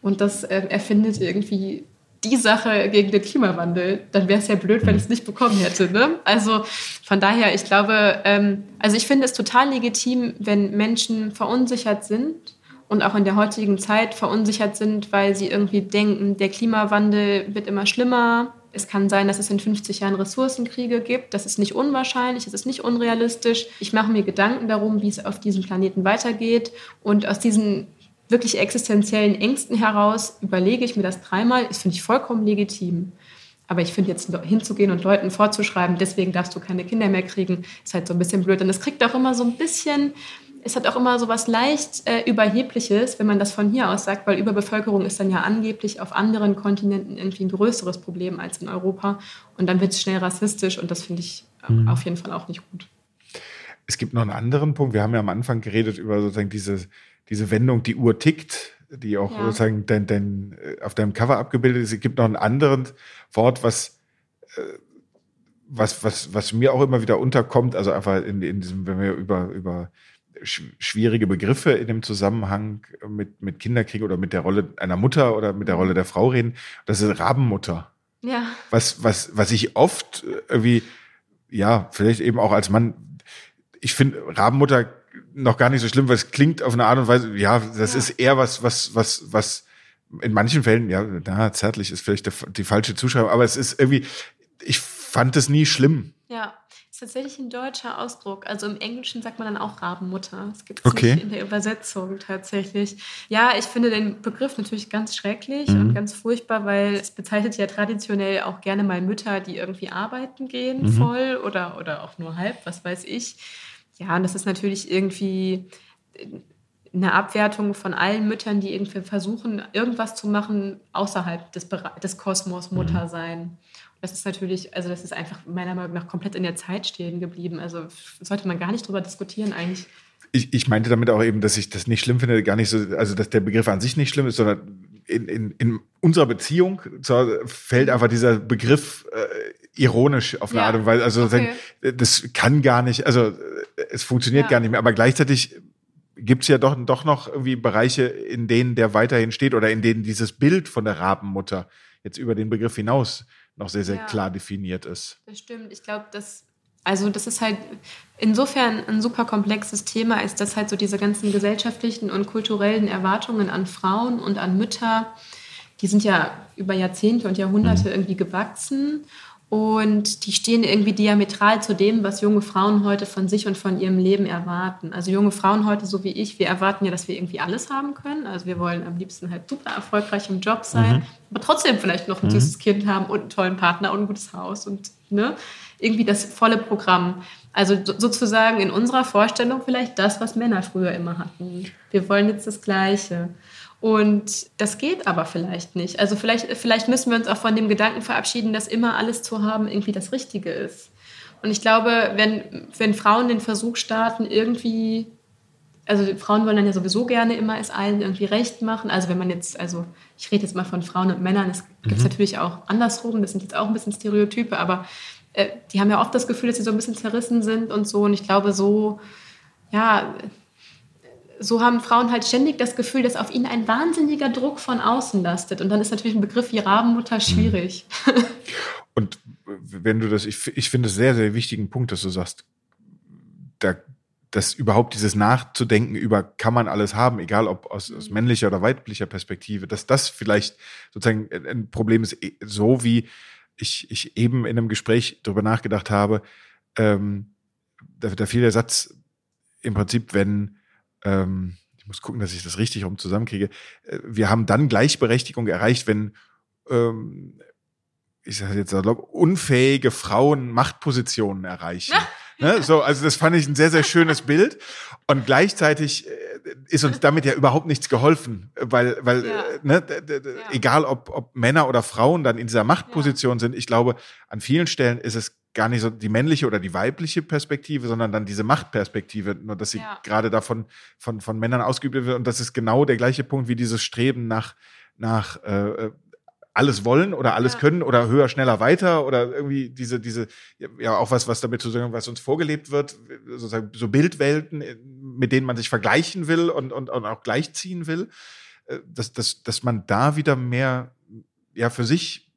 und das äh, erfindet irgendwie die Sache gegen den Klimawandel, dann wäre es ja blöd, wenn ich es nicht bekommen hätte. Ne? Also von daher, ich glaube, ähm, also ich finde es total legitim, wenn Menschen verunsichert sind und auch in der heutigen Zeit verunsichert sind, weil sie irgendwie denken, der Klimawandel wird immer schlimmer. Es kann sein, dass es in 50 Jahren Ressourcenkriege gibt. Das ist nicht unwahrscheinlich, es ist nicht unrealistisch. Ich mache mir Gedanken darum, wie es auf diesem Planeten weitergeht. Und aus diesen wirklich existenziellen Ängsten heraus überlege ich mir das dreimal. Das finde ich vollkommen legitim. Aber ich finde jetzt hinzugehen und Leuten vorzuschreiben, deswegen darfst du keine Kinder mehr kriegen, ist halt so ein bisschen blöd. Und es kriegt auch immer so ein bisschen, es hat auch immer so was leicht äh, Überhebliches, wenn man das von hier aus sagt, weil Überbevölkerung ist dann ja angeblich auf anderen Kontinenten irgendwie ein größeres Problem als in Europa. Und dann wird es schnell rassistisch und das finde ich mhm. auf jeden Fall auch nicht gut. Es gibt noch einen anderen Punkt. Wir haben ja am Anfang geredet über sozusagen diese diese Wendung, die Uhr tickt, die auch ja. sozusagen dein, dein, äh, auf deinem Cover abgebildet ist. Es gibt noch ein anderes Wort, was, äh, was, was, was mir auch immer wieder unterkommt, also einfach in, in diesem, wenn wir über, über schwierige Begriffe in dem Zusammenhang mit, mit Kinderkrieg oder mit der Rolle einer Mutter oder mit der Rolle der Frau reden. Das ist Rabenmutter. Ja. Was, was, was ich oft irgendwie, ja, vielleicht eben auch als Mann, ich finde, Rabenmutter noch gar nicht so schlimm, weil es klingt auf eine Art und Weise, ja, das ja. ist eher was, was, was, was in manchen Fällen, ja, na, zärtlich ist vielleicht die, die falsche Zuschreibung, aber es ist irgendwie, ich fand es nie schlimm. Ja, ist tatsächlich ein deutscher Ausdruck. Also im Englischen sagt man dann auch Rabenmutter. Das gibt es okay. nicht in der Übersetzung tatsächlich. Ja, ich finde den Begriff natürlich ganz schrecklich mhm. und ganz furchtbar, weil es bezeichnet ja traditionell auch gerne mal Mütter, die irgendwie arbeiten gehen, mhm. voll oder, oder auch nur halb, was weiß ich. Ja, und das ist natürlich irgendwie eine Abwertung von allen Müttern, die irgendwie versuchen, irgendwas zu machen außerhalb des, des Kosmos Mutter sein. Mhm. Das ist natürlich, also das ist einfach meiner Meinung nach komplett in der Zeit stehen geblieben. Also sollte man gar nicht drüber diskutieren eigentlich. Ich, ich meinte damit auch eben, dass ich das nicht schlimm finde, gar nicht so, also dass der Begriff an sich nicht schlimm ist, sondern in, in, in unserer Beziehung fällt einfach dieser Begriff äh, ironisch auf eine ja. Art und Weise. Also okay. das kann gar nicht, also es funktioniert ja. gar nicht mehr. Aber gleichzeitig gibt es ja doch, doch noch irgendwie Bereiche, in denen der weiterhin steht oder in denen dieses Bild von der Rabenmutter jetzt über den Begriff hinaus noch sehr, sehr ja. klar definiert ist. Das stimmt. Ich glaube, dass also das ist halt insofern ein super komplexes Thema, ist, dass halt so diese ganzen gesellschaftlichen und kulturellen Erwartungen an Frauen und an Mütter, die sind ja über Jahrzehnte und Jahrhunderte mhm. irgendwie gewachsen und die stehen irgendwie diametral zu dem, was junge Frauen heute von sich und von ihrem Leben erwarten. Also junge Frauen heute, so wie ich, wir erwarten ja, dass wir irgendwie alles haben können. Also wir wollen am liebsten halt super erfolgreich im Job sein, mhm. aber trotzdem vielleicht noch ein mhm. süßes Kind haben und einen tollen Partner und ein gutes Haus und ne, irgendwie das volle Programm. Also sozusagen in unserer Vorstellung vielleicht das, was Männer früher immer hatten. Wir wollen jetzt das Gleiche. Und das geht aber vielleicht nicht. Also vielleicht, vielleicht müssen wir uns auch von dem Gedanken verabschieden, dass immer alles zu haben irgendwie das Richtige ist. Und ich glaube, wenn, wenn Frauen den Versuch starten, irgendwie, also Frauen wollen dann ja sowieso gerne immer es allen irgendwie recht machen. Also wenn man jetzt, also ich rede jetzt mal von Frauen und Männern, es gibt es mhm. natürlich auch andersrum, das sind jetzt auch ein bisschen Stereotype, aber äh, die haben ja oft das Gefühl, dass sie so ein bisschen zerrissen sind und so. Und ich glaube, so, ja, so haben Frauen halt ständig das Gefühl, dass auf ihnen ein wahnsinniger Druck von außen lastet. Und dann ist natürlich ein Begriff wie Rabenmutter mhm. schwierig. *laughs* Und wenn du das, ich, ich finde es sehr, sehr wichtigen Punkt, dass du sagst, da, dass überhaupt dieses Nachzudenken über, kann man alles haben, egal ob aus, aus mhm. männlicher oder weiblicher Perspektive, dass das vielleicht sozusagen ein Problem ist, so wie ich, ich eben in einem Gespräch darüber nachgedacht habe, ähm, da, da fiel der Satz im Prinzip, wenn, ähm, ich muss gucken, dass ich das richtig rum zusammenkriege, äh, wir haben dann Gleichberechtigung erreicht, wenn, ähm, ich sage jetzt, glaube, unfähige Frauen Machtpositionen erreichen. *laughs* ne? So, also das fand ich ein sehr, sehr schönes Bild. Und gleichzeitig äh, ist uns damit ja überhaupt nichts geholfen, weil, weil ja. Äh, ne, ja. egal ob, ob Männer oder Frauen dann in dieser Machtposition ja. sind, ich glaube, an vielen Stellen ist es gar nicht so die männliche oder die weibliche Perspektive, sondern dann diese Machtperspektive, nur dass sie gerade davon von, von Männern ausgeübt wird. Und das ist genau der gleiche Punkt wie dieses Streben nach, nach äh, alles wollen oder alles ja. können oder höher, schneller, weiter oder irgendwie diese, diese, ja, auch was, was damit zu sagen, was uns vorgelebt wird, sozusagen so Bildwelten, äh, mit denen man sich vergleichen will und, und, und auch gleichziehen will, äh, dass, dass, dass man da wieder mehr, ja, für sich,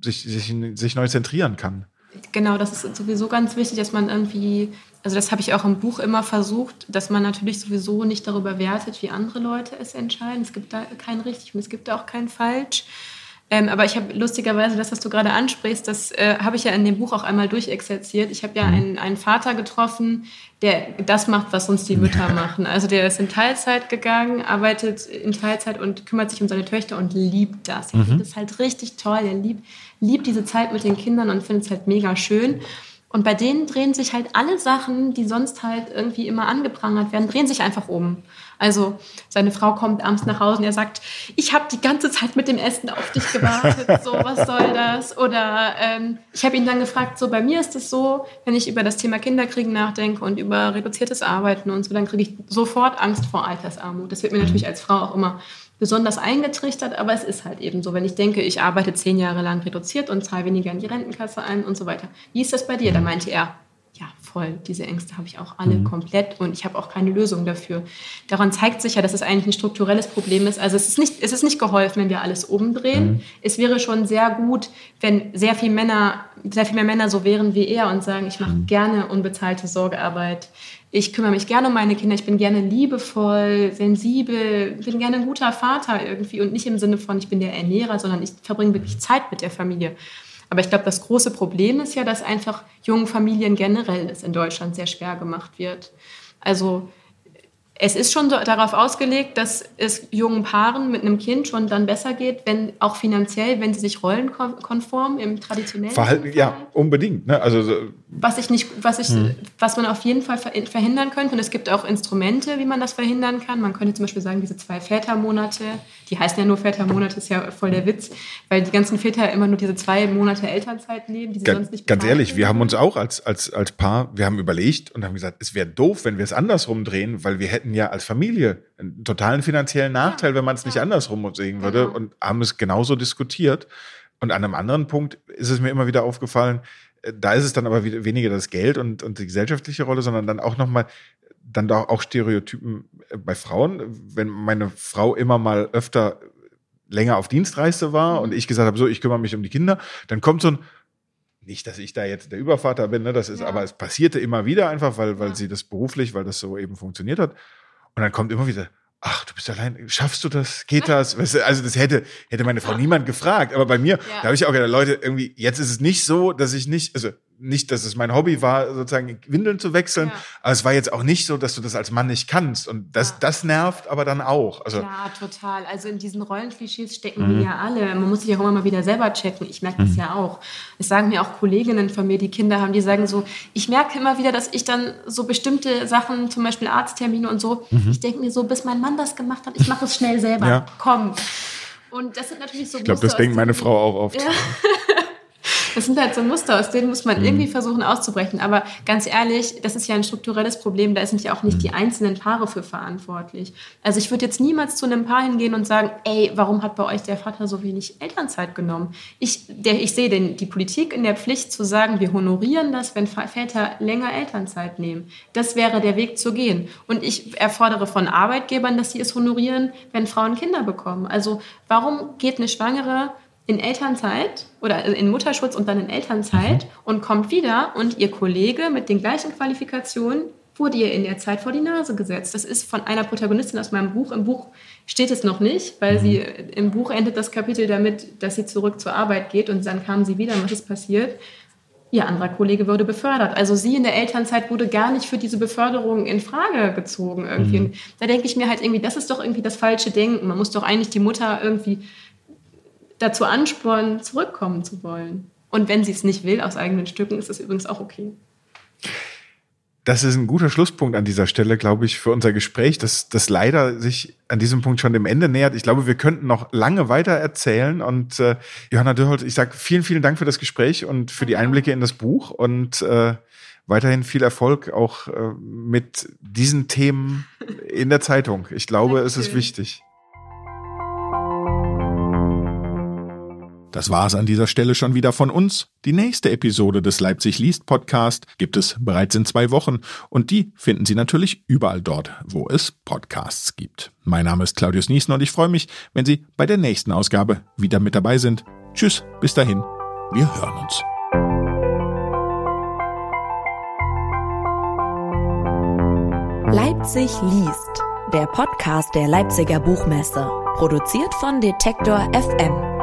sich, sich, sich neu zentrieren kann. Genau, das ist sowieso ganz wichtig, dass man irgendwie, also das habe ich auch im Buch immer versucht, dass man natürlich sowieso nicht darüber wertet, wie andere Leute es entscheiden. Es gibt da kein richtig und es gibt da auch kein falsch. Ähm, aber ich habe lustigerweise das, was du gerade ansprichst, das äh, habe ich ja in dem Buch auch einmal durchexerziert. Ich habe ja mhm. einen, einen Vater getroffen, der das macht, was uns die Mütter machen. Also der ist in Teilzeit gegangen, arbeitet in Teilzeit und kümmert sich um seine Töchter und liebt das. Er mhm. findet es halt richtig toll. Er liebt, liebt diese Zeit mit den Kindern und findet es halt mega schön. Und bei denen drehen sich halt alle Sachen, die sonst halt irgendwie immer angeprangert werden, drehen sich einfach um. Also seine Frau kommt abends nach Hause und er sagt, ich habe die ganze Zeit mit dem Essen auf dich gewartet, so *laughs* was soll das? Oder ähm, ich habe ihn dann gefragt, so bei mir ist es so, wenn ich über das Thema Kinderkriegen nachdenke und über reduziertes Arbeiten und so, dann kriege ich sofort Angst vor Altersarmut. Das wird mir natürlich als Frau auch immer besonders eingetrichtert, aber es ist halt eben so. Wenn ich denke, ich arbeite zehn Jahre lang reduziert und zahle weniger in die Rentenkasse ein und so weiter. Wie ist das bei dir? Da meinte er, voll, diese Ängste habe ich auch alle mhm. komplett und ich habe auch keine Lösung dafür. Daran zeigt sich ja, dass es eigentlich ein strukturelles Problem ist. Also es ist nicht, es ist nicht geholfen, wenn wir alles umdrehen. Mhm. Es wäre schon sehr gut, wenn sehr viele Männer, sehr viel mehr Männer so wären wie er und sagen, ich mache mhm. gerne unbezahlte Sorgearbeit. Ich kümmere mich gerne um meine Kinder, ich bin gerne liebevoll, sensibel, bin gerne ein guter Vater irgendwie und nicht im Sinne von, ich bin der Ernährer, sondern ich verbringe wirklich Zeit mit der Familie. Aber ich glaube, das große Problem ist ja, dass einfach jungen Familien generell es in Deutschland sehr schwer gemacht wird. Also es ist schon darauf ausgelegt, dass es jungen Paaren mit einem Kind schon dann besser geht, wenn auch finanziell, wenn sie sich rollenkonform im traditionellen Verhalten. Ja, unbedingt. Ne? Also was ich nicht, was ich, hm. was man auf jeden Fall verhindern könnte. Und es gibt auch Instrumente, wie man das verhindern kann. Man könnte zum Beispiel sagen, diese zwei Vätermonate, die heißen ja nur Vätermonate, ist ja voll der Witz, weil die ganzen Väter immer nur diese zwei Monate Elternzeit nehmen, die sie ganz, sonst nicht Ganz ehrlich, wir haben uns auch als, als, als Paar, wir haben überlegt und haben gesagt, es wäre doof, wenn wir es andersrum drehen, weil wir hätten ja als Familie einen totalen finanziellen Nachteil, ja, wenn man es ja. nicht andersrum sehen würde genau. und haben es genauso diskutiert. Und an einem anderen Punkt ist es mir immer wieder aufgefallen, da ist es dann aber weniger das Geld und, und die gesellschaftliche Rolle, sondern dann auch nochmal, dann doch auch Stereotypen äh, bei Frauen. Wenn meine Frau immer mal öfter länger auf Dienstreise war und ich gesagt habe, so, ich kümmere mich um die Kinder, dann kommt so ein, nicht, dass ich da jetzt der Übervater bin, ne, das ist, ja. aber es passierte immer wieder einfach, weil, weil ja. sie das beruflich, weil das so eben funktioniert hat. Und dann kommt immer wieder, ach, du bist allein, schaffst du das? Geht das? Also das hätte, hätte meine Frau niemand gefragt. Aber bei mir, ja. da habe ich auch gedacht, Leute, irgendwie, jetzt ist es nicht so, dass ich nicht, also nicht, dass es mein Hobby war, sozusagen Windeln zu wechseln, ja. aber es war jetzt auch nicht so, dass du das als Mann nicht kannst. Und das, ja. das nervt aber dann auch. Also, ja, total. Also in diesen Rollenklischees stecken mhm. wir ja alle. Man muss sich auch immer mal wieder selber checken. Ich merke das mhm. ja auch. Es sagen mir auch Kolleginnen von mir, die Kinder haben, die sagen so, ich merke immer wieder, dass ich dann so bestimmte Sachen, zum Beispiel Arzttermine und so, mhm. ich denke mir so, bis mein Mann das gemacht hat, ich mache es schnell selber. Ja. Komm. Und das sind natürlich so Ich glaube, das denkt meine Frau auch oft. Ja. *laughs* Das sind halt so Muster, aus denen muss man mhm. irgendwie versuchen auszubrechen. Aber ganz ehrlich, das ist ja ein strukturelles Problem. Da sind ja auch nicht die mhm. einzelnen Paare für verantwortlich. Also ich würde jetzt niemals zu einem Paar hingehen und sagen, ey, warum hat bei euch der Vater so wenig Elternzeit genommen? Ich, der, ich sehe den, die Politik in der Pflicht zu sagen, wir honorieren das, wenn Väter länger Elternzeit nehmen. Das wäre der Weg zu gehen. Und ich erfordere von Arbeitgebern, dass sie es honorieren, wenn Frauen Kinder bekommen. Also warum geht eine Schwangere in Elternzeit oder in Mutterschutz und dann in Elternzeit mhm. und kommt wieder und ihr Kollege mit den gleichen Qualifikationen wurde ihr in der Zeit vor die Nase gesetzt. Das ist von einer Protagonistin aus meinem Buch. Im Buch steht es noch nicht, weil mhm. sie im Buch endet das Kapitel damit, dass sie zurück zur Arbeit geht und dann kam sie wieder und was ist passiert? Ihr anderer Kollege wurde befördert. Also sie in der Elternzeit wurde gar nicht für diese Beförderung in Frage gezogen irgendwie. Mhm. Da denke ich mir halt irgendwie, das ist doch irgendwie das falsche Denken. Man muss doch eigentlich die Mutter irgendwie dazu anspornen, zurückkommen zu wollen. Und wenn sie es nicht will aus eigenen Stücken, ist das übrigens auch okay. Das ist ein guter Schlusspunkt an dieser Stelle, glaube ich, für unser Gespräch, das, das leider sich an diesem Punkt schon dem Ende nähert. Ich glaube, wir könnten noch lange weiter erzählen. Und äh, Johanna Dürholt, ich sage vielen, vielen Dank für das Gespräch und für die Einblicke in das Buch und äh, weiterhin viel Erfolg auch äh, mit diesen Themen in der Zeitung. Ich glaube, es ist wichtig. Das war's an dieser Stelle schon wieder von uns. Die nächste Episode des Leipzig liest Podcast gibt es bereits in zwei Wochen und die finden Sie natürlich überall dort, wo es Podcasts gibt. Mein Name ist Claudius Niesen und ich freue mich, wenn Sie bei der nächsten Ausgabe wieder mit dabei sind. Tschüss, bis dahin, wir hören uns. Leipzig liest, der Podcast der Leipziger Buchmesse, produziert von Detektor FM